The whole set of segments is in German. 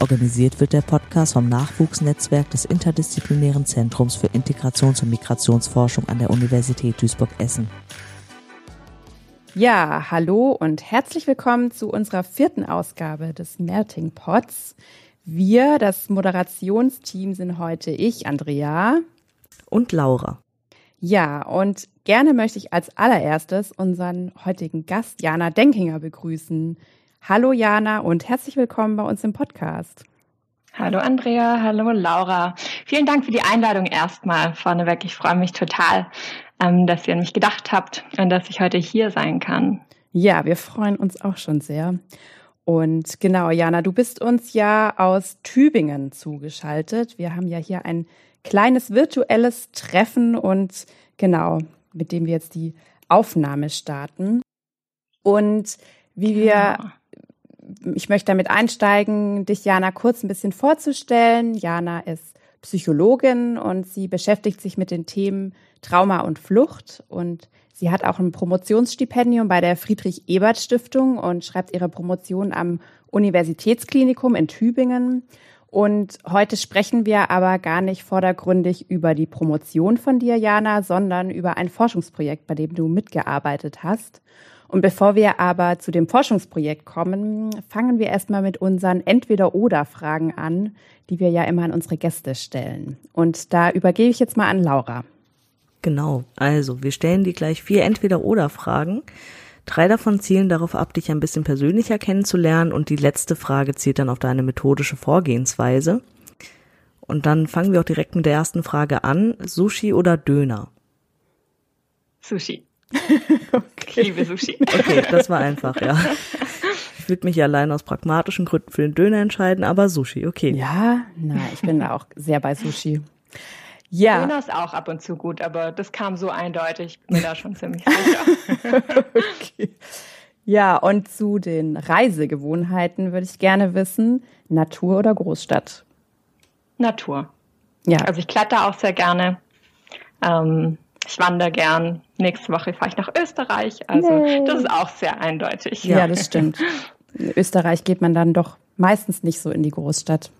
Organisiert wird der Podcast vom Nachwuchsnetzwerk des Interdisziplinären Zentrums für Integrations- und Migrationsforschung an der Universität Duisburg-Essen. Ja, hallo und herzlich willkommen zu unserer vierten Ausgabe des Melting Pots. Wir, das Moderationsteam, sind heute ich, Andrea. Und Laura. Ja, und gerne möchte ich als allererstes unseren heutigen Gast Jana Denkinger begrüßen. Hallo Jana und herzlich willkommen bei uns im Podcast. Hallo Andrea, hallo Laura. Vielen Dank für die Einladung erstmal vorneweg. Ich freue mich total, ähm, dass ihr an mich gedacht habt und dass ich heute hier sein kann. Ja, wir freuen uns auch schon sehr. Und genau, Jana, du bist uns ja aus Tübingen zugeschaltet. Wir haben ja hier ein kleines virtuelles Treffen und genau, mit dem wir jetzt die Aufnahme starten. Und wie wir genau ich möchte damit einsteigen, dich Jana kurz ein bisschen vorzustellen. Jana ist Psychologin und sie beschäftigt sich mit den Themen Trauma und Flucht und sie hat auch ein Promotionsstipendium bei der Friedrich Ebert Stiftung und schreibt ihre Promotion am Universitätsklinikum in Tübingen. Und heute sprechen wir aber gar nicht vordergründig über die Promotion von dir, Jana, sondern über ein Forschungsprojekt, bei dem du mitgearbeitet hast. Und bevor wir aber zu dem Forschungsprojekt kommen, fangen wir erstmal mit unseren Entweder-Oder-Fragen an, die wir ja immer an unsere Gäste stellen. Und da übergebe ich jetzt mal an Laura. Genau, also wir stellen dir gleich vier Entweder-Oder-Fragen. Drei davon zielen darauf ab, dich ein bisschen persönlicher kennenzulernen und die letzte Frage zielt dann auf deine methodische Vorgehensweise. Und dann fangen wir auch direkt mit der ersten Frage an. Sushi oder Döner? Sushi. Okay. Ich liebe Sushi. Okay, das war einfach, ja. Ich würde mich allein aus pragmatischen Gründen für den Döner entscheiden, aber Sushi, okay. Ja, na, ich bin auch sehr bei Sushi. Ja. Döner ist auch ab und zu gut, aber das kam so eindeutig, ich bin mir da schon ziemlich sicher. okay. Ja, und zu den Reisegewohnheiten würde ich gerne wissen, Natur oder Großstadt? Natur. Ja. Also ich kletter auch sehr gerne. Ähm, ich wandere gern. Nächste Woche fahre ich nach Österreich. Also nee. das ist auch sehr eindeutig. Ja, das stimmt. In Österreich geht man dann doch meistens nicht so in die Großstadt.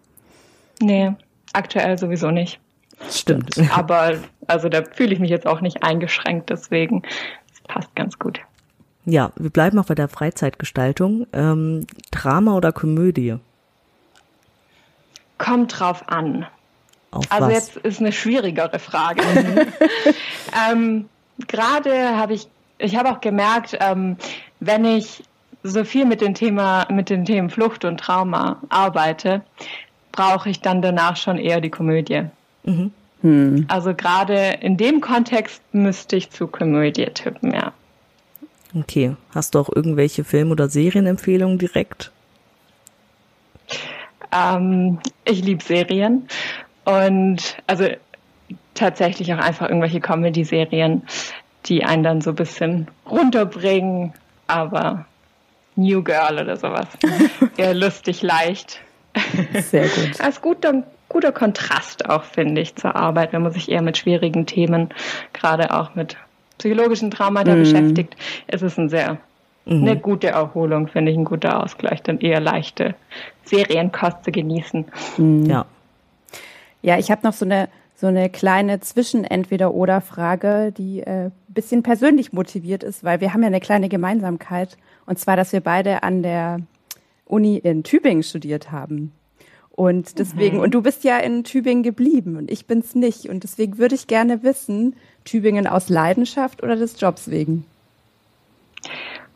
Nee, aktuell sowieso nicht. Stimmt. Aber also da fühle ich mich jetzt auch nicht eingeschränkt, deswegen es passt ganz gut. Ja, wir bleiben auch bei der Freizeitgestaltung. Ähm, Drama oder Komödie? Kommt drauf an. Auf also was? jetzt ist eine schwierigere Frage. ähm, Gerade habe ich, ich habe auch gemerkt, ähm, wenn ich so viel mit dem Thema, mit den Themen Flucht und Trauma arbeite, brauche ich dann danach schon eher die Komödie. Mhm. Hm. Also gerade in dem Kontext müsste ich zu Komödie tippen, ja. Okay. Hast du auch irgendwelche Film- oder Serienempfehlungen direkt? Ähm, ich liebe Serien und also tatsächlich auch einfach irgendwelche Comedy-Serien, die einen dann so ein bisschen runterbringen, aber New Girl oder sowas. Eher lustig, leicht. Sehr gut. Als guter, guter Kontrast auch, finde ich, zur Arbeit, wenn man sich eher mit schwierigen Themen, gerade auch mit psychologischen Traumata mm. beschäftigt, ist es ein sehr mhm. eine gute Erholung, finde ich, ein guter Ausgleich, dann eher leichte Serienkost zu genießen. Mhm. Ja. Ja, ich habe noch so eine so eine kleine Zwischen-Entweder-Oder-Frage, die äh, bisschen persönlich motiviert ist, weil wir haben ja eine kleine Gemeinsamkeit. Und zwar, dass wir beide an der Uni in Tübingen studiert haben. Und deswegen, mhm. und du bist ja in Tübingen geblieben und ich bin's nicht. Und deswegen würde ich gerne wissen, Tübingen aus Leidenschaft oder des Jobs wegen?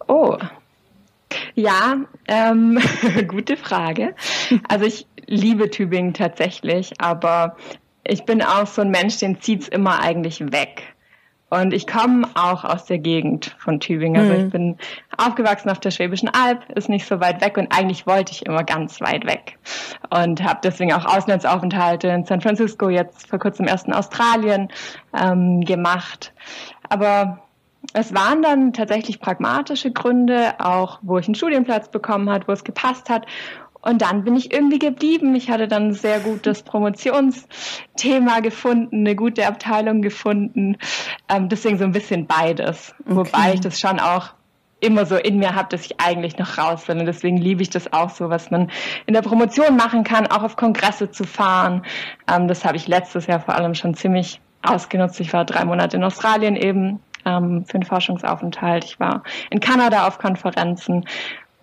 Oh, ja, ähm, gute Frage. Also ich liebe Tübingen tatsächlich, aber ich bin auch so ein Mensch, den zieht's immer eigentlich weg. Und ich komme auch aus der Gegend von Tübingen. Also ich mhm. bin aufgewachsen auf der Schwäbischen Alb, ist nicht so weit weg und eigentlich wollte ich immer ganz weit weg. Und habe deswegen auch Auslandsaufenthalte in San Francisco, jetzt vor kurzem erst in Australien ähm, gemacht. Aber es waren dann tatsächlich pragmatische Gründe, auch wo ich einen Studienplatz bekommen hat, wo es gepasst hat. Und dann bin ich irgendwie geblieben. Ich hatte dann ein sehr gutes Promotionsthema gefunden, eine gute Abteilung gefunden. Ähm, deswegen so ein bisschen beides. Okay. Wobei ich das schon auch immer so in mir habe, dass ich eigentlich noch raus will. Und deswegen liebe ich das auch so, was man in der Promotion machen kann, auch auf Kongresse zu fahren. Ähm, das habe ich letztes Jahr vor allem schon ziemlich ausgenutzt. Ich war drei Monate in Australien eben ähm, für einen Forschungsaufenthalt. Ich war in Kanada auf Konferenzen.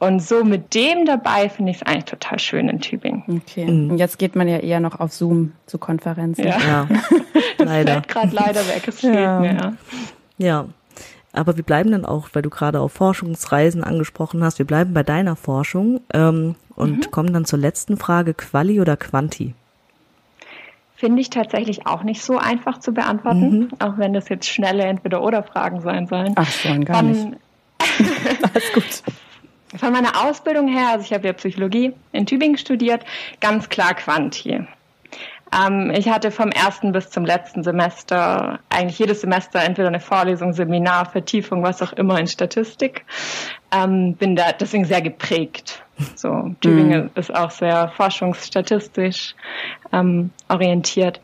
Und so mit dem dabei finde ich es eigentlich total schön in Tübingen. Okay. Mhm. Und jetzt geht man ja eher noch auf Zoom zu Konferenzen. Ja, ja. leider. gerade leider weg. Es fehlt ja. mir. Ja. Aber wir bleiben dann auch, weil du gerade auf Forschungsreisen angesprochen hast, wir bleiben bei deiner Forschung ähm, und mhm. kommen dann zur letzten Frage, Quali oder Quanti? Finde ich tatsächlich auch nicht so einfach zu beantworten, mhm. auch wenn das jetzt schnelle Entweder-Oder-Fragen sein sollen. Ach, schon gar Von, nicht. Alles gut. Von meiner Ausbildung her, also ich habe ja Psychologie in Tübingen studiert, ganz klar Quanti. Ähm, ich hatte vom ersten bis zum letzten Semester eigentlich jedes Semester entweder eine Vorlesung, Seminar, Vertiefung, was auch immer in Statistik. Ähm, bin da deswegen sehr geprägt. So, Tübingen mhm. ist auch sehr forschungsstatistisch ähm, orientiert.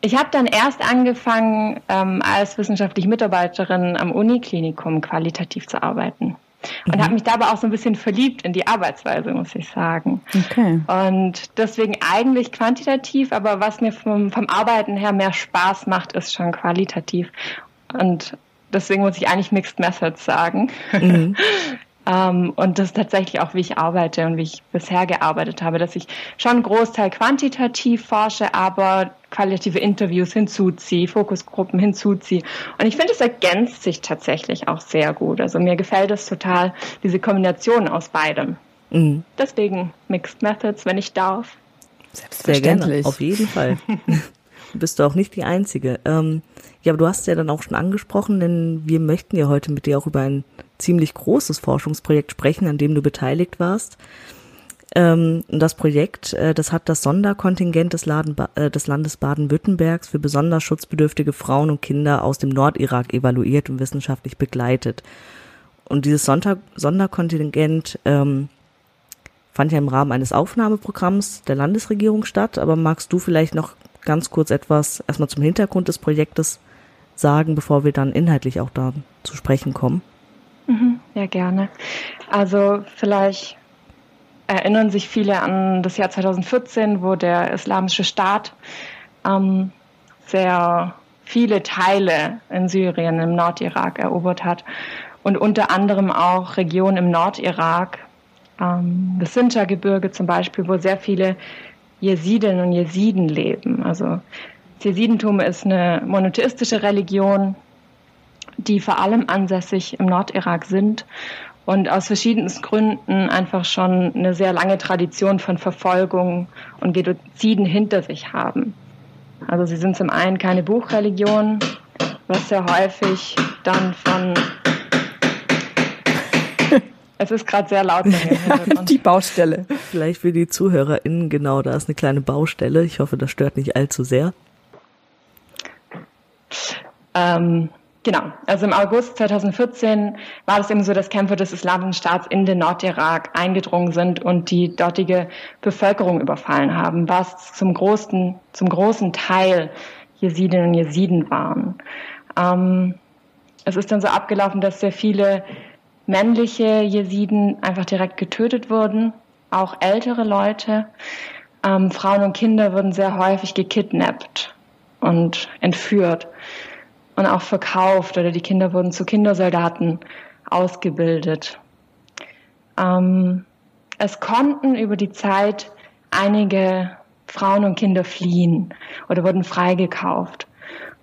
Ich habe dann erst angefangen, ähm, als wissenschaftliche Mitarbeiterin am Uniklinikum qualitativ zu arbeiten und mhm. habe mich da aber auch so ein bisschen verliebt in die Arbeitsweise, muss ich sagen. Okay. Und deswegen eigentlich quantitativ, aber was mir vom, vom Arbeiten her mehr Spaß macht, ist schon qualitativ. Und deswegen muss ich eigentlich Mixed Methods sagen. Mhm. Ähm, und das ist tatsächlich auch, wie ich arbeite und wie ich bisher gearbeitet habe, dass ich schon einen Großteil quantitativ forsche, aber qualitative Interviews hinzuziehe, Fokusgruppen hinzuziehe. Und ich finde, es ergänzt sich tatsächlich auch sehr gut. Also mir gefällt es total, diese Kombination aus beidem. Mhm. Deswegen Mixed Methods, wenn ich darf. Sehr gerne, auf jeden Fall. bist du auch nicht die Einzige. Ähm, ja, aber du hast ja dann auch schon angesprochen, denn wir möchten ja heute mit dir auch über ein ziemlich großes Forschungsprojekt sprechen, an dem du beteiligt warst. Ähm, das Projekt, äh, das hat das Sonderkontingent des, Laden, äh, des Landes Baden-Württembergs für besonders schutzbedürftige Frauen und Kinder aus dem Nordirak evaluiert und wissenschaftlich begleitet. Und dieses Sonntag, Sonderkontingent ähm, fand ja im Rahmen eines Aufnahmeprogramms der Landesregierung statt. Aber magst du vielleicht noch ganz kurz etwas erstmal zum Hintergrund des Projektes sagen, bevor wir dann inhaltlich auch da zu sprechen kommen? Mhm, ja, gerne. Also vielleicht erinnern sich viele an das Jahr 2014, wo der Islamische Staat ähm, sehr viele Teile in Syrien, im Nordirak erobert hat und unter anderem auch Regionen im Nordirak, ähm, das Sinjar-Gebirge zum Beispiel, wo sehr viele Jesiden und Jesiden leben. Also das Jesidentum ist eine monotheistische Religion, die vor allem ansässig im Nordirak sind und aus verschiedensten Gründen einfach schon eine sehr lange Tradition von Verfolgung und Genoziden hinter sich haben. Also sie sind zum einen keine Buchreligion, was sehr häufig dann von es ist gerade sehr laut. die Baustelle. Vielleicht für die ZuhörerInnen, genau, da ist eine kleine Baustelle. Ich hoffe, das stört nicht allzu sehr. Ähm, genau, also im August 2014 war es eben so, dass Kämpfer des Islamischen Staats in den Nordirak eingedrungen sind und die dortige Bevölkerung überfallen haben, was zum großen, zum großen Teil Jesidinnen und Jesiden waren. Ähm, es ist dann so abgelaufen, dass sehr viele männliche Jesiden einfach direkt getötet wurden, auch ältere Leute. Ähm, Frauen und Kinder wurden sehr häufig gekidnappt und entführt und auch verkauft oder die Kinder wurden zu Kindersoldaten ausgebildet. Ähm, es konnten über die Zeit einige Frauen und Kinder fliehen oder wurden freigekauft.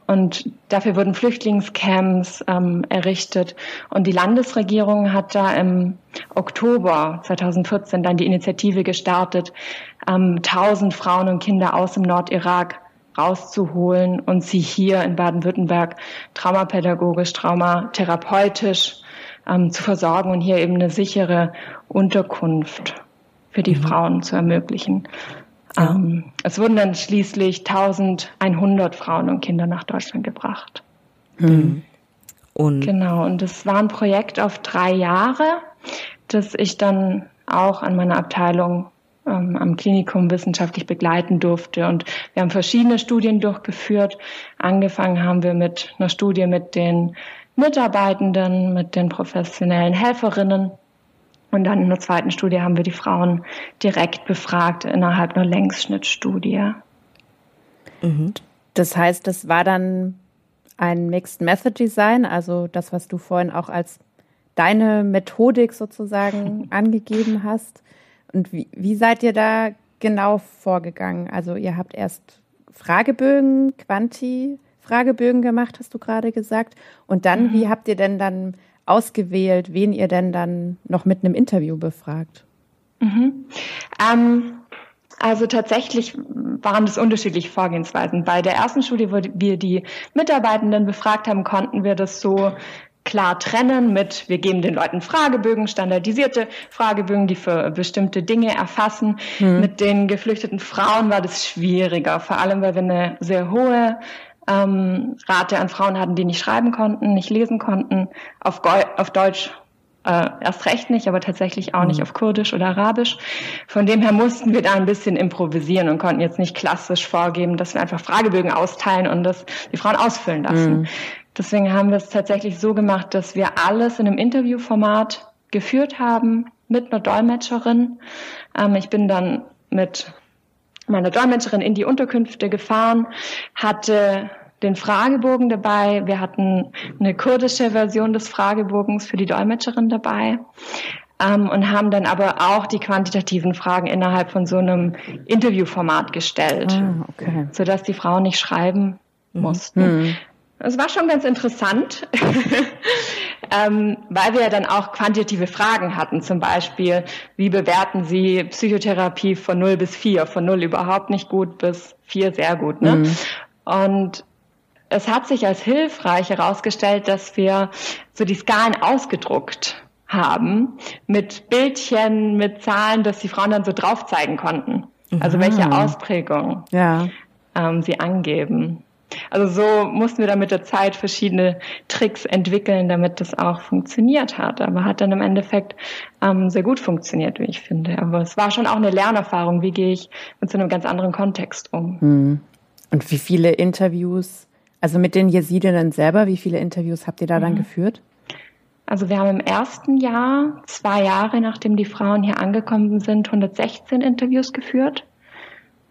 Und dafür wurden Flüchtlingscamps ähm, errichtet. Und die Landesregierung hat da im Oktober 2014 dann die Initiative gestartet, ähm, 1000 Frauen und Kinder aus dem Nordirak rauszuholen und sie hier in Baden-Württemberg traumapädagogisch, traumatherapeutisch ähm, zu versorgen und hier eben eine sichere Unterkunft für die mhm. Frauen zu ermöglichen. Ja. Ähm, es wurden dann schließlich 1100 Frauen und Kinder nach Deutschland gebracht. Mhm. Und genau, und das war ein Projekt auf drei Jahre, das ich dann auch an meiner Abteilung ähm, am Klinikum wissenschaftlich begleiten durfte. Und wir haben verschiedene Studien durchgeführt. Angefangen haben wir mit einer Studie mit den Mitarbeitenden, mit den professionellen Helferinnen. Und dann in der zweiten Studie haben wir die Frauen direkt befragt innerhalb einer Längsschnittstudie. Mhm. Das heißt, das war dann ein Mixed Method Design, also das, was du vorhin auch als deine Methodik sozusagen angegeben hast. Und wie, wie seid ihr da genau vorgegangen? Also ihr habt erst Fragebögen, Quanti-Fragebögen gemacht, hast du gerade gesagt. Und dann, mhm. wie habt ihr denn dann ausgewählt, wen ihr denn dann noch mit einem Interview befragt? Mhm. Ähm, also tatsächlich waren das unterschiedliche Vorgehensweisen. Bei der ersten Studie, wo wir die Mitarbeitenden befragt haben, konnten wir das so klar trennen mit, wir geben den Leuten Fragebögen, standardisierte Fragebögen, die für bestimmte Dinge erfassen. Hm. Mit den geflüchteten Frauen war das schwieriger, vor allem weil wir eine sehr hohe ähm, Rate an Frauen hatten, die nicht schreiben konnten, nicht lesen konnten, auf, auf Deutsch äh, erst recht nicht, aber tatsächlich auch nicht mhm. auf Kurdisch oder Arabisch. Von dem her mussten wir da ein bisschen improvisieren und konnten jetzt nicht klassisch vorgeben, dass wir einfach Fragebögen austeilen und das die Frauen ausfüllen lassen. Mhm. Deswegen haben wir es tatsächlich so gemacht, dass wir alles in einem Interviewformat geführt haben mit einer Dolmetscherin. Ähm, ich bin dann mit meiner Dolmetscherin in die Unterkünfte gefahren, hatte den Fragebogen dabei. Wir hatten eine kurdische Version des Fragebogens für die Dolmetscherin dabei. Ähm, und haben dann aber auch die quantitativen Fragen innerhalb von so einem Interviewformat gestellt, ah, okay. sodass die Frauen nicht schreiben mhm. mussten. Mhm. Es war schon ganz interessant, ähm, weil wir ja dann auch quantitative Fragen hatten. Zum Beispiel, wie bewerten Sie Psychotherapie von 0 bis 4? Von 0 überhaupt nicht gut bis 4 sehr gut. Ne? Mhm. Und es hat sich als hilfreich herausgestellt, dass wir so die Skalen ausgedruckt haben mit Bildchen, mit Zahlen, dass die Frauen dann so drauf zeigen konnten. Also welche Ausprägung ja. ähm, sie angeben. Also so mussten wir dann mit der Zeit verschiedene Tricks entwickeln, damit das auch funktioniert hat. Aber hat dann im Endeffekt ähm, sehr gut funktioniert, wie ich finde. Aber es war schon auch eine Lernerfahrung. Wie gehe ich mit so einem ganz anderen Kontext um? Hm. Und wie viele Interviews also mit den Jesidinnen selber, wie viele Interviews habt ihr da dann mhm. geführt? Also wir haben im ersten Jahr, zwei Jahre nachdem die Frauen hier angekommen sind, 116 Interviews geführt.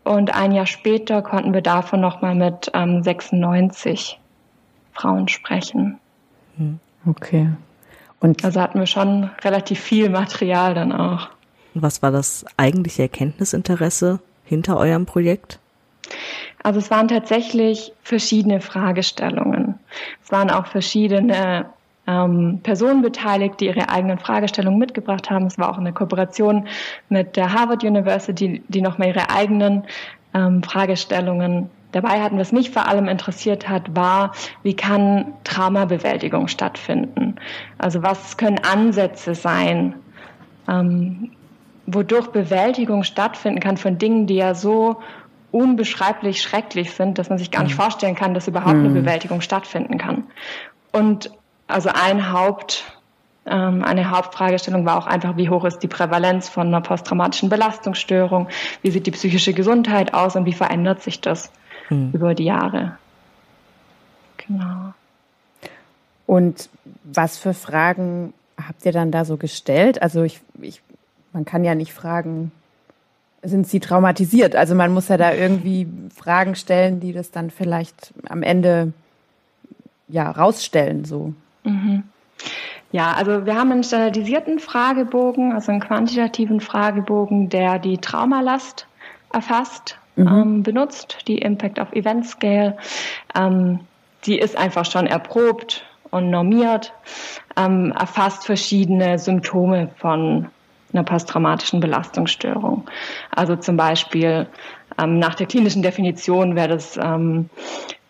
Und ein Jahr später konnten wir davon nochmal mit ähm, 96 Frauen sprechen. Hm. Okay. Und also hatten wir schon relativ viel Material dann auch. Was war das eigentliche Erkenntnisinteresse hinter eurem Projekt? Also es waren tatsächlich verschiedene Fragestellungen. Es waren auch verschiedene ähm, Personen beteiligt, die ihre eigenen Fragestellungen mitgebracht haben. Es war auch eine Kooperation mit der Harvard University, die nochmal ihre eigenen ähm, Fragestellungen dabei hatten. Was mich vor allem interessiert hat, war, wie kann Traumabewältigung stattfinden? Also was können Ansätze sein, ähm, wodurch Bewältigung stattfinden kann von Dingen, die ja so unbeschreiblich schrecklich sind, dass man sich gar nicht mhm. vorstellen kann, dass überhaupt eine mhm. Bewältigung stattfinden kann. Und also ein Haupt, ähm, eine Hauptfragestellung war auch einfach, wie hoch ist die Prävalenz von einer posttraumatischen Belastungsstörung, wie sieht die psychische Gesundheit aus und wie verändert sich das mhm. über die Jahre. Genau. Und was für Fragen habt ihr dann da so gestellt? Also ich, ich man kann ja nicht fragen, sind sie traumatisiert? Also man muss ja da irgendwie Fragen stellen, die das dann vielleicht am Ende ja rausstellen so. Mhm. Ja, also wir haben einen standardisierten Fragebogen, also einen quantitativen Fragebogen, der die Traumalast erfasst, mhm. ähm, benutzt, die Impact of Event Scale. Ähm, die ist einfach schon erprobt und normiert, ähm, erfasst verschiedene Symptome von einer posttraumatischen Belastungsstörung. Also zum Beispiel nach der klinischen Definition wäre das ähm,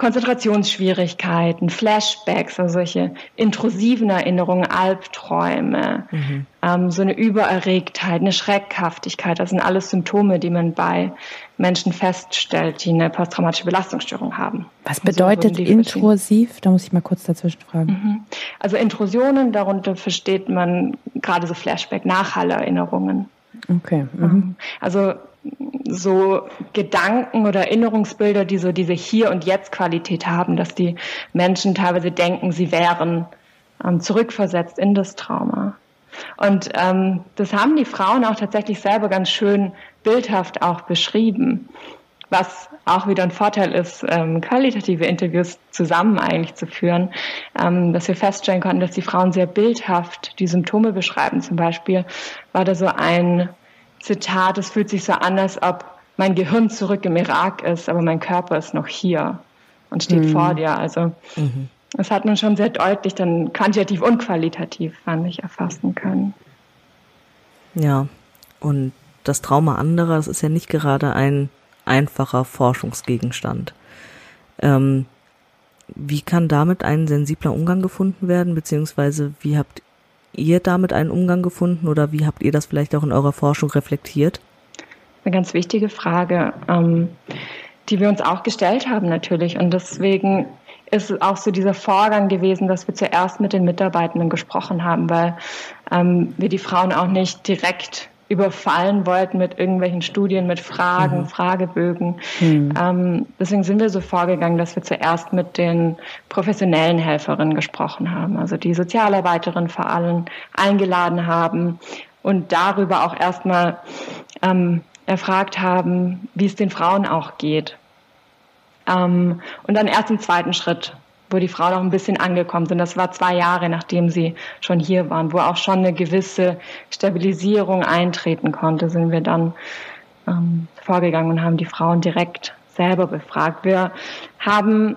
Konzentrationsschwierigkeiten, Flashbacks, also solche intrusiven Erinnerungen, Albträume, mhm. ähm, so eine Übererregtheit, eine Schreckhaftigkeit. Das sind alles Symptome, die man bei Menschen feststellt, die eine posttraumatische Belastungsstörung haben. Was bedeutet so intrusiv? Da muss ich mal kurz dazwischen fragen. Mhm. Also Intrusionen, darunter versteht man gerade so Flashback-Nachhallerinnerungen. Okay. Mhm. Also so Gedanken oder Erinnerungsbilder, die so diese Hier- und Jetzt-Qualität haben, dass die Menschen teilweise denken, sie wären ähm, zurückversetzt in das Trauma. Und ähm, das haben die Frauen auch tatsächlich selber ganz schön bildhaft auch beschrieben, was auch wieder ein Vorteil ist, ähm, qualitative Interviews zusammen eigentlich zu führen, ähm, dass wir feststellen konnten, dass die Frauen sehr bildhaft die Symptome beschreiben. Zum Beispiel war da so ein Zitat, es fühlt sich so an, als ob mein Gehirn zurück im Irak ist, aber mein Körper ist noch hier und steht mhm. vor dir. Also mhm. das hat man schon sehr deutlich dann quantitativ und qualitativ, fand ich, erfassen können. Ja, und das Trauma anderer, das ist ja nicht gerade ein einfacher Forschungsgegenstand. Ähm, wie kann damit ein sensibler Umgang gefunden werden, beziehungsweise wie habt ihr damit einen Umgang gefunden oder wie habt ihr das vielleicht auch in eurer Forschung reflektiert? Eine ganz wichtige Frage, ähm, die wir uns auch gestellt haben natürlich. Und deswegen ist es auch so dieser Vorgang gewesen, dass wir zuerst mit den Mitarbeitenden gesprochen haben, weil ähm, wir die Frauen auch nicht direkt überfallen wollten mit irgendwelchen Studien, mit Fragen, mhm. Fragebögen. Mhm. Ähm, deswegen sind wir so vorgegangen, dass wir zuerst mit den professionellen Helferinnen gesprochen haben, also die Sozialarbeiterin vor allem eingeladen haben und darüber auch erstmal ähm, erfragt haben, wie es den Frauen auch geht. Ähm, und dann erst im zweiten Schritt wo die Frauen auch ein bisschen angekommen sind. Das war zwei Jahre, nachdem sie schon hier waren, wo auch schon eine gewisse Stabilisierung eintreten konnte, sind wir dann ähm, vorgegangen und haben die Frauen direkt selber befragt. Wir haben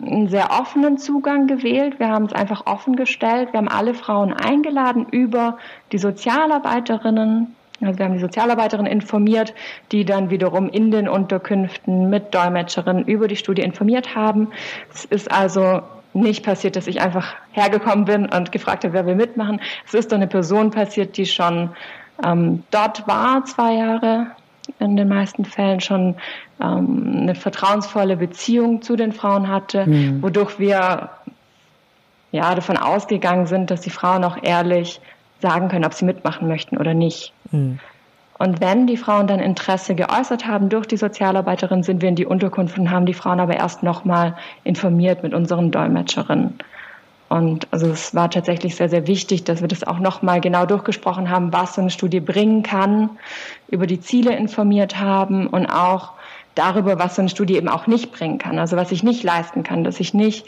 einen sehr offenen Zugang gewählt. Wir haben es einfach offen gestellt. Wir haben alle Frauen eingeladen über die Sozialarbeiterinnen, also wir haben die Sozialarbeiterin informiert, die dann wiederum in den Unterkünften mit Dolmetscherinnen über die Studie informiert haben. Es ist also nicht passiert, dass ich einfach hergekommen bin und gefragt habe, wer will mitmachen. Es ist doch eine Person passiert, die schon ähm, dort war, zwei Jahre in den meisten Fällen schon ähm, eine vertrauensvolle Beziehung zu den Frauen hatte, mhm. wodurch wir ja davon ausgegangen sind, dass die Frauen auch ehrlich sagen können, ob sie mitmachen möchten oder nicht. Mhm. Und wenn die Frauen dann Interesse geäußert haben durch die Sozialarbeiterin, sind wir in die Unterkunft und haben die Frauen aber erst nochmal informiert mit unseren Dolmetscherinnen. Und also es war tatsächlich sehr, sehr wichtig, dass wir das auch nochmal genau durchgesprochen haben, was so eine Studie bringen kann, über die Ziele informiert haben und auch darüber, was so eine Studie eben auch nicht bringen kann, also was ich nicht leisten kann, dass ich nicht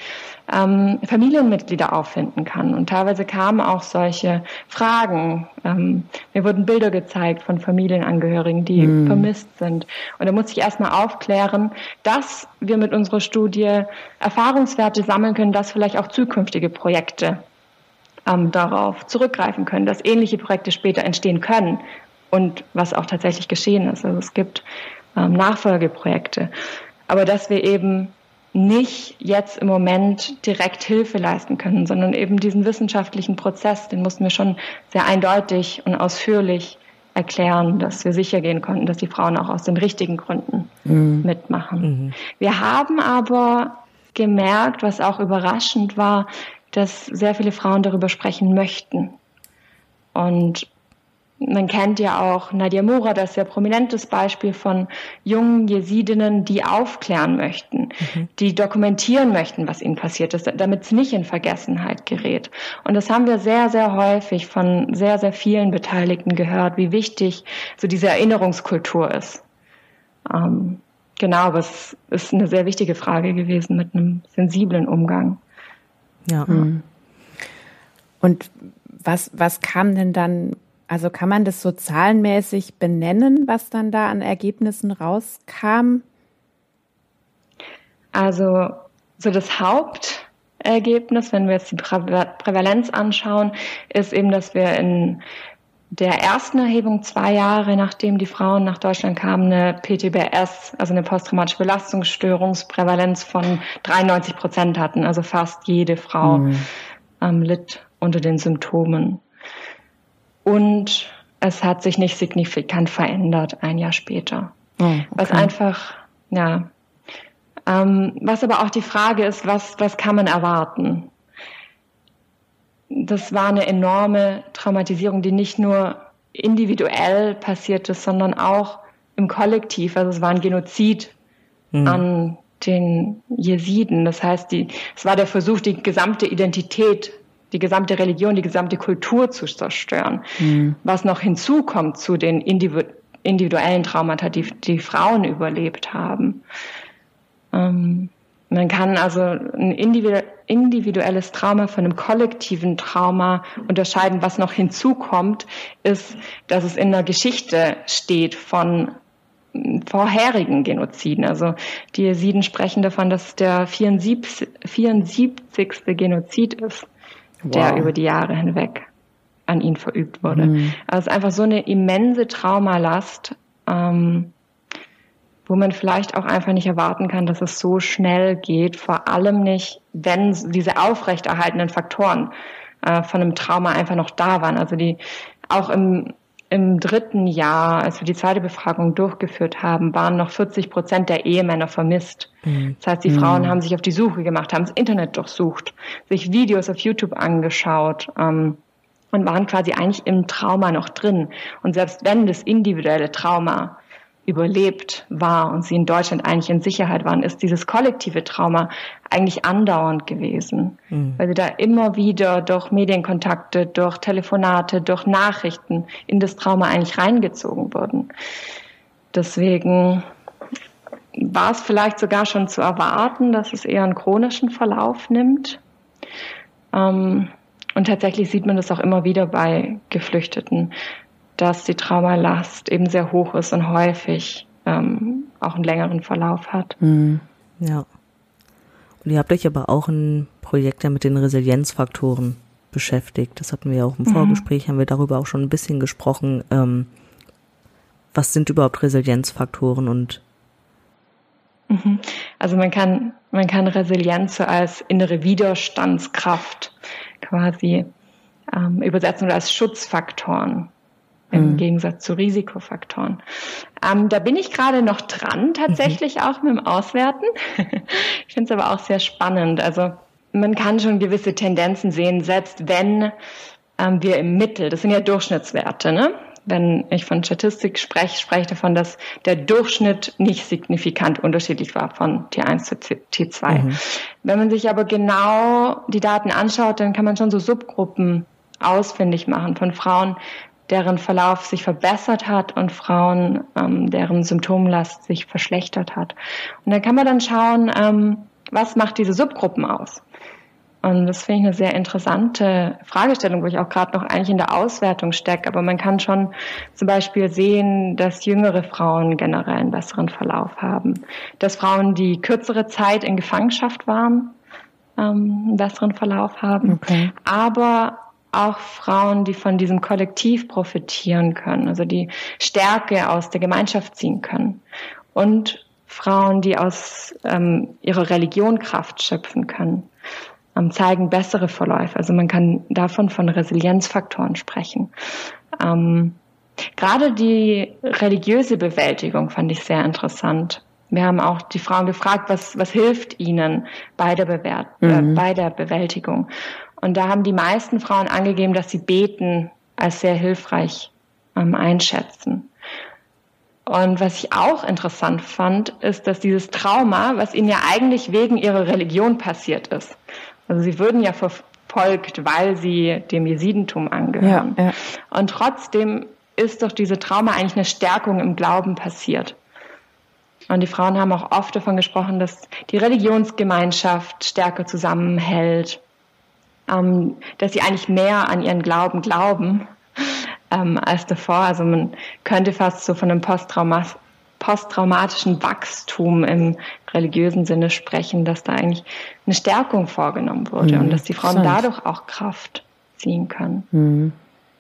ähm, Familienmitglieder auffinden kann. Und teilweise kamen auch solche Fragen. Ähm, mir wurden Bilder gezeigt von Familienangehörigen, die mhm. vermisst sind. Und da muss ich erstmal aufklären, dass wir mit unserer Studie Erfahrungswerte sammeln können, dass vielleicht auch zukünftige Projekte ähm, darauf zurückgreifen können, dass ähnliche Projekte später entstehen können und was auch tatsächlich geschehen ist. Also es gibt ähm, Nachfolgeprojekte. Aber dass wir eben nicht jetzt im Moment direkt Hilfe leisten können, sondern eben diesen wissenschaftlichen Prozess, den mussten wir schon sehr eindeutig und ausführlich erklären, dass wir sicher gehen konnten, dass die Frauen auch aus den richtigen Gründen mhm. mitmachen. Mhm. Wir haben aber gemerkt, was auch überraschend war, dass sehr viele Frauen darüber sprechen möchten. Und man kennt ja auch Nadia Mura, das ist ja prominentes Beispiel von jungen Jesidinnen, die aufklären möchten, mhm. die dokumentieren möchten, was ihnen passiert ist, damit es nicht in Vergessenheit gerät. Und das haben wir sehr, sehr häufig von sehr, sehr vielen Beteiligten gehört, wie wichtig so diese Erinnerungskultur ist. Ähm, genau, aber es ist eine sehr wichtige Frage gewesen mit einem sensiblen Umgang. Ja. Mhm. Und was, was kam denn dann also kann man das so zahlenmäßig benennen, was dann da an Ergebnissen rauskam? Also so das Hauptergebnis, wenn wir jetzt die Prävalenz anschauen, ist eben, dass wir in der ersten Erhebung zwei Jahre nachdem die Frauen nach Deutschland kamen eine PTBS, also eine posttraumatische Belastungsstörungsprävalenz von 93 Prozent hatten. Also fast jede Frau mhm. ähm, litt unter den Symptomen. Und es hat sich nicht signifikant verändert ein Jahr später. Oh, okay. Was einfach, ja. Ähm, was aber auch die Frage ist, was, was kann man erwarten? das war eine enorme Traumatisierung, die nicht nur individuell passiert ist, sondern auch im Kollektiv. Also es war ein Genozid mhm. an den Jesiden. Das heißt, die, es war der Versuch, die gesamte Identität, die gesamte Religion, die gesamte Kultur zu zerstören. Mhm. Was noch hinzukommt zu den individuellen Traumata, die die Frauen überlebt haben. Ähm, man kann also ein individuelles Trauma von einem kollektiven Trauma unterscheiden. Was noch hinzukommt, ist, dass es in der Geschichte steht von vorherigen Genoziden. Also die Jesiden sprechen davon, dass der 74, 74. Genozid ist, wow. der über die Jahre hinweg an ihn verübt wurde. Mhm. Also es ist einfach so eine immense Traumalast. Ähm, wo man vielleicht auch einfach nicht erwarten kann, dass es so schnell geht, vor allem nicht, wenn diese aufrechterhaltenen Faktoren äh, von einem Trauma einfach noch da waren. Also die auch im, im dritten Jahr, als wir die zweite Befragung durchgeführt haben, waren noch 40 Prozent der Ehemänner vermisst. Mhm. Das heißt, die mhm. Frauen haben sich auf die Suche gemacht, haben das Internet durchsucht, sich Videos auf YouTube angeschaut. Ähm, und waren quasi eigentlich im Trauma noch drin. Und selbst wenn das individuelle Trauma überlebt war und sie in Deutschland eigentlich in Sicherheit waren, ist dieses kollektive Trauma eigentlich andauernd gewesen, mhm. weil sie da immer wieder durch Medienkontakte, durch Telefonate, durch Nachrichten in das Trauma eigentlich reingezogen wurden. Deswegen war es vielleicht sogar schon zu erwarten, dass es eher einen chronischen Verlauf nimmt. Ähm, und tatsächlich sieht man das auch immer wieder bei Geflüchteten, dass die Traumalast eben sehr hoch ist und häufig ähm, auch einen längeren Verlauf hat. Mhm. Ja. Und ihr habt euch aber auch ein Projekt ja mit den Resilienzfaktoren beschäftigt. Das hatten wir ja auch im mhm. Vorgespräch, haben wir darüber auch schon ein bisschen gesprochen. Ähm, was sind überhaupt Resilienzfaktoren und mhm. also man kann, man kann Resilienz so als innere Widerstandskraft quasi ähm, übersetzen oder als Schutzfaktoren im mhm. Gegensatz zu Risikofaktoren. Ähm, da bin ich gerade noch dran, tatsächlich mhm. auch mit dem Auswerten. ich finde es aber auch sehr spannend. Also man kann schon gewisse Tendenzen sehen, selbst wenn ähm, wir im Mittel, das sind ja Durchschnittswerte, ne? Wenn ich von Statistik spreche, spreche ich davon, dass der Durchschnitt nicht signifikant unterschiedlich war von T1 zu T2. Mhm. Wenn man sich aber genau die Daten anschaut, dann kann man schon so Subgruppen ausfindig machen von Frauen, deren Verlauf sich verbessert hat und Frauen, ähm, deren Symptomlast sich verschlechtert hat. Und dann kann man dann schauen, ähm, was macht diese Subgruppen aus? Und das finde ich eine sehr interessante Fragestellung, wo ich auch gerade noch eigentlich in der Auswertung stecke. Aber man kann schon zum Beispiel sehen, dass jüngere Frauen generell einen besseren Verlauf haben. Dass Frauen, die kürzere Zeit in Gefangenschaft waren, ähm, einen besseren Verlauf haben. Okay. Aber auch Frauen, die von diesem Kollektiv profitieren können, also die Stärke aus der Gemeinschaft ziehen können. Und Frauen, die aus ähm, ihrer Religion Kraft schöpfen können, ähm, zeigen bessere Verläufe. Also man kann davon von Resilienzfaktoren sprechen. Ähm, gerade die religiöse Bewältigung fand ich sehr interessant. Wir haben auch die Frauen gefragt, was, was hilft ihnen bei der, Bewert äh, mhm. äh, bei der Bewältigung. Und da haben die meisten Frauen angegeben, dass sie Beten als sehr hilfreich ähm, einschätzen. Und was ich auch interessant fand, ist, dass dieses Trauma, was ihnen ja eigentlich wegen ihrer Religion passiert ist, also sie würden ja verfolgt, weil sie dem Jesidentum angehören. Ja, ja. Und trotzdem ist doch diese Trauma eigentlich eine Stärkung im Glauben passiert. Und die Frauen haben auch oft davon gesprochen, dass die Religionsgemeinschaft stärker zusammenhält, ähm, dass sie eigentlich mehr an ihren Glauben glauben ähm, als davor. Also man könnte fast so von einem Posttrauma posttraumatischen Wachstum im religiösen Sinne sprechen, dass da eigentlich eine Stärkung vorgenommen wurde mhm, und dass die Frauen dadurch auch Kraft ziehen können. Mhm.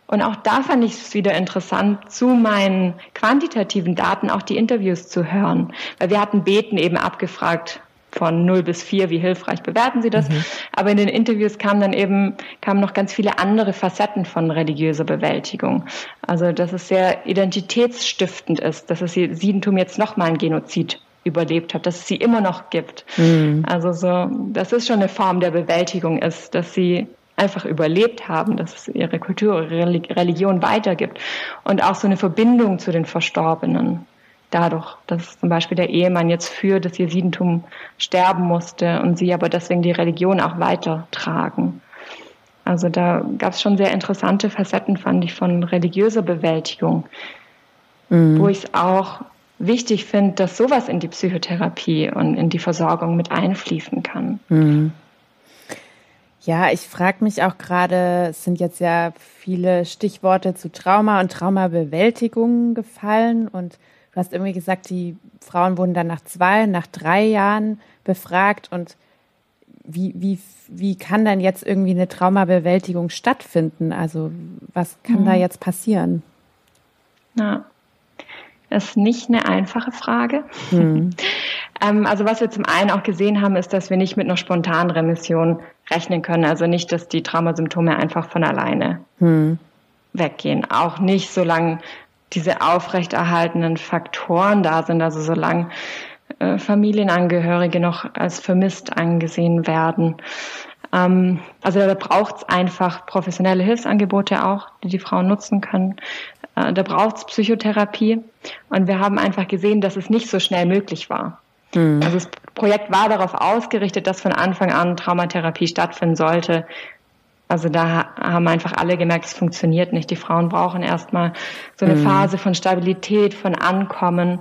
Und auch da fand ich es wieder interessant, zu meinen quantitativen Daten auch die Interviews zu hören. Weil wir hatten Beten eben abgefragt, von 0 bis 4, wie hilfreich bewerten Sie das? Mhm. Aber in den Interviews kamen dann eben, kamen noch ganz viele andere Facetten von religiöser Bewältigung. Also, dass es sehr identitätsstiftend ist, dass das Siedentum jetzt nochmal ein Genozid überlebt hat, dass es sie immer noch gibt. Mhm. Also so, das ist schon eine Form der Bewältigung ist, dass sie einfach überlebt haben, dass es ihre Kultur, ihre Religion weitergibt und auch so eine Verbindung zu den Verstorbenen dadurch, dass zum Beispiel der Ehemann jetzt für das Jesidentum sterben musste und sie aber deswegen die Religion auch weitertragen. Also da gab es schon sehr interessante Facetten, fand ich, von religiöser Bewältigung, mhm. wo ich es auch wichtig finde, dass sowas in die Psychotherapie und in die Versorgung mit einfließen kann. Mhm. Ja, ich frage mich auch gerade, es sind jetzt ja viele Stichworte zu Trauma und Traumabewältigung gefallen und Du hast irgendwie gesagt, die Frauen wurden dann nach zwei, nach drei Jahren befragt und wie, wie, wie kann dann jetzt irgendwie eine Traumabewältigung stattfinden? Also was kann mhm. da jetzt passieren? Ja, das ist nicht eine einfache Frage. Mhm. ähm, also was wir zum einen auch gesehen haben, ist, dass wir nicht mit einer spontanen Remission rechnen können. Also nicht, dass die Traumasymptome einfach von alleine mhm. weggehen. Auch nicht, solange diese aufrechterhaltenen Faktoren da sind, also solange äh, Familienangehörige noch als vermisst angesehen werden. Ähm, also da braucht es einfach professionelle Hilfsangebote auch, die die Frauen nutzen können. Äh, da braucht es Psychotherapie. Und wir haben einfach gesehen, dass es nicht so schnell möglich war. Mhm. Also das Projekt war darauf ausgerichtet, dass von Anfang an Traumatherapie stattfinden sollte, also da haben einfach alle gemerkt, es funktioniert nicht. Die Frauen brauchen erstmal so eine mhm. Phase von Stabilität, von Ankommen.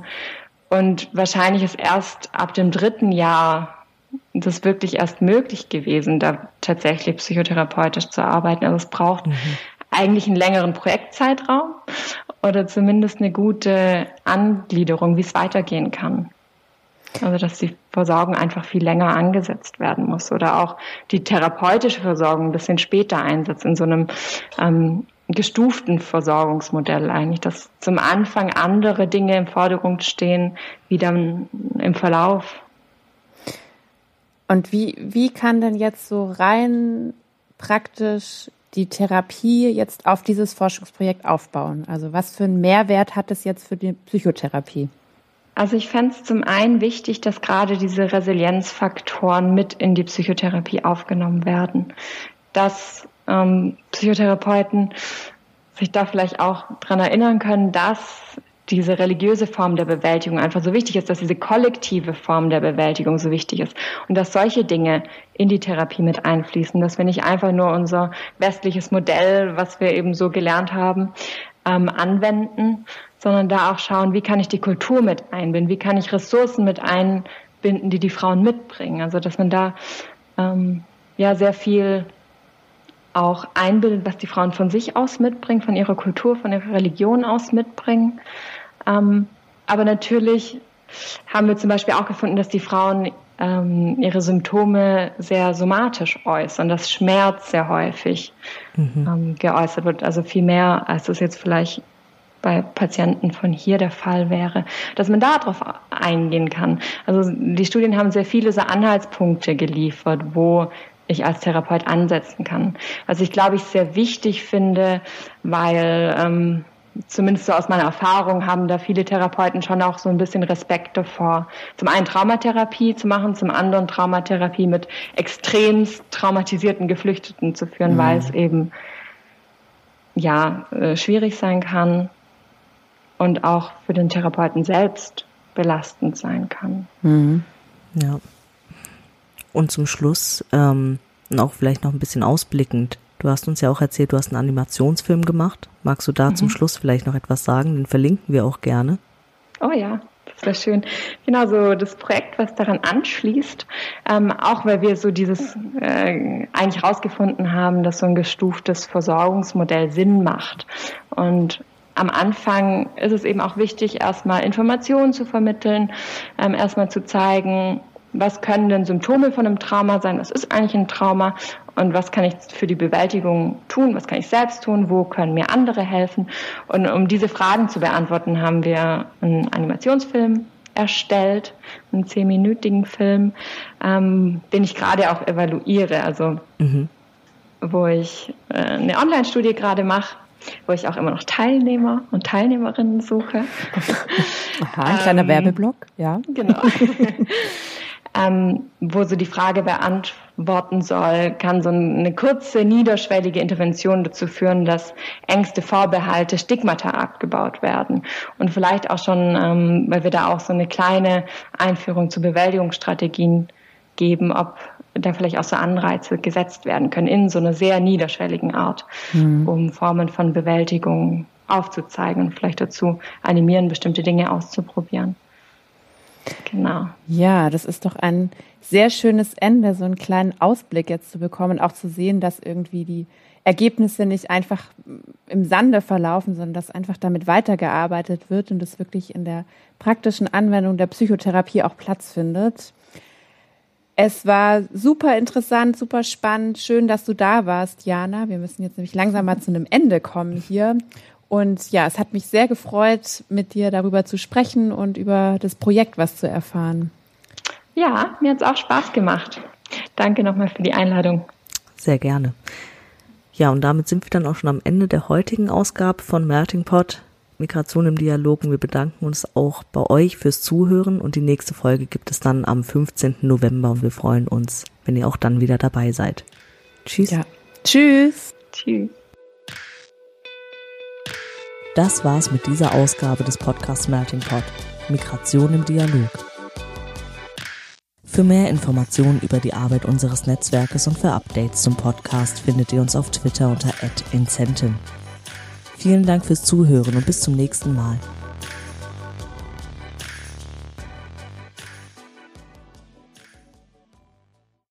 Und wahrscheinlich ist erst ab dem dritten Jahr das wirklich erst möglich gewesen, da tatsächlich psychotherapeutisch zu arbeiten. Also es braucht mhm. eigentlich einen längeren Projektzeitraum oder zumindest eine gute Angliederung, wie es weitergehen kann. Also dass die Versorgung einfach viel länger angesetzt werden muss oder auch die therapeutische Versorgung ein bisschen später einsetzt in so einem ähm, gestuften Versorgungsmodell eigentlich, dass zum Anfang andere Dinge im Vordergrund stehen, wie dann im Verlauf. Und wie, wie kann denn jetzt so rein praktisch die Therapie jetzt auf dieses Forschungsprojekt aufbauen? Also was für einen Mehrwert hat es jetzt für die Psychotherapie? Also ich fände es zum einen wichtig, dass gerade diese Resilienzfaktoren mit in die Psychotherapie aufgenommen werden. Dass ähm, Psychotherapeuten sich da vielleicht auch dran erinnern können, dass diese religiöse Form der Bewältigung einfach so wichtig ist, dass diese kollektive Form der Bewältigung so wichtig ist und dass solche Dinge in die Therapie mit einfließen, dass wir nicht einfach nur unser westliches Modell, was wir eben so gelernt haben, ähm, anwenden, sondern da auch schauen, wie kann ich die Kultur mit einbinden, wie kann ich Ressourcen mit einbinden, die die Frauen mitbringen. Also dass man da ähm, ja sehr viel auch einbildet, was die Frauen von sich aus mitbringen, von ihrer Kultur, von ihrer Religion aus mitbringen. Ähm, aber natürlich haben wir zum Beispiel auch gefunden, dass die Frauen ähm, ihre Symptome sehr somatisch äußern, dass Schmerz sehr häufig mhm. ähm, geäußert wird, also viel mehr, als es jetzt vielleicht bei Patienten von hier der Fall wäre, dass man darauf eingehen kann. Also die Studien haben sehr viele Anhaltspunkte geliefert, wo ich als Therapeut ansetzen kann. Also ich glaube, ich sehr wichtig finde, weil ähm, zumindest so aus meiner Erfahrung haben da viele Therapeuten schon auch so ein bisschen Respekt davor. Zum einen Traumatherapie zu machen, zum anderen Traumatherapie mit extremst traumatisierten Geflüchteten zu führen, mhm. weil es eben ja äh, schwierig sein kann und auch für den Therapeuten selbst belastend sein kann. Mhm. Ja. Und zum Schluss, ähm, auch vielleicht noch ein bisschen ausblickend, du hast uns ja auch erzählt, du hast einen Animationsfilm gemacht. Magst du da mhm. zum Schluss vielleicht noch etwas sagen? Den verlinken wir auch gerne. Oh ja, das wäre schön. Genau so das Projekt, was daran anschließt, ähm, auch weil wir so dieses äh, eigentlich herausgefunden haben, dass so ein gestuftes Versorgungsmodell Sinn macht. Und am Anfang ist es eben auch wichtig, erstmal Informationen zu vermitteln, ähm, erstmal zu zeigen, was können denn Symptome von einem Trauma sein, was ist eigentlich ein Trauma und was kann ich für die Bewältigung tun, was kann ich selbst tun, wo können mir andere helfen. Und um diese Fragen zu beantworten, haben wir einen Animationsfilm erstellt, einen zehnminütigen Film, ähm, den ich gerade auch evaluiere, also mhm. wo ich äh, eine Online-Studie gerade mache, wo ich auch immer noch Teilnehmer und Teilnehmerinnen suche. Aha, ein kleiner ähm, Werbeblock, ja. Genau. ähm, wo so die Frage beantworten soll, kann so eine kurze, niederschwellige Intervention dazu führen, dass Ängste, Vorbehalte, Stigmata abgebaut werden. Und vielleicht auch schon, ähm, weil wir da auch so eine kleine Einführung zu Bewältigungsstrategien geben, ob da vielleicht auch so Anreize gesetzt werden können in so einer sehr niederschwelligen Art, mhm. um Formen von Bewältigung aufzuzeigen und vielleicht dazu animieren, bestimmte Dinge auszuprobieren. Genau. Ja, das ist doch ein sehr schönes Ende, so einen kleinen Ausblick jetzt zu bekommen, auch zu sehen, dass irgendwie die Ergebnisse nicht einfach im Sande verlaufen, sondern dass einfach damit weitergearbeitet wird und es wirklich in der praktischen Anwendung der Psychotherapie auch Platz findet. Es war super interessant, super spannend. Schön, dass du da warst, Jana. Wir müssen jetzt nämlich langsam mal zu einem Ende kommen hier. Und ja, es hat mich sehr gefreut, mit dir darüber zu sprechen und über das Projekt was zu erfahren. Ja, mir hat es auch Spaß gemacht. Danke nochmal für die Einladung. Sehr gerne. Ja, und damit sind wir dann auch schon am Ende der heutigen Ausgabe von Melting Pot Migration im Dialog. Und wir bedanken uns auch bei euch fürs Zuhören. Und die nächste Folge gibt es dann am 15. November. Und wir freuen uns, wenn ihr auch dann wieder dabei seid. Tschüss. Ja. Tschüss. Tschüss. Das war's mit dieser Ausgabe des Podcasts Melting Pot. Migration im Dialog. Für mehr Informationen über die Arbeit unseres Netzwerkes und für Updates zum Podcast findet ihr uns auf Twitter unter @incentive. Vielen Dank fürs Zuhören und bis zum nächsten Mal.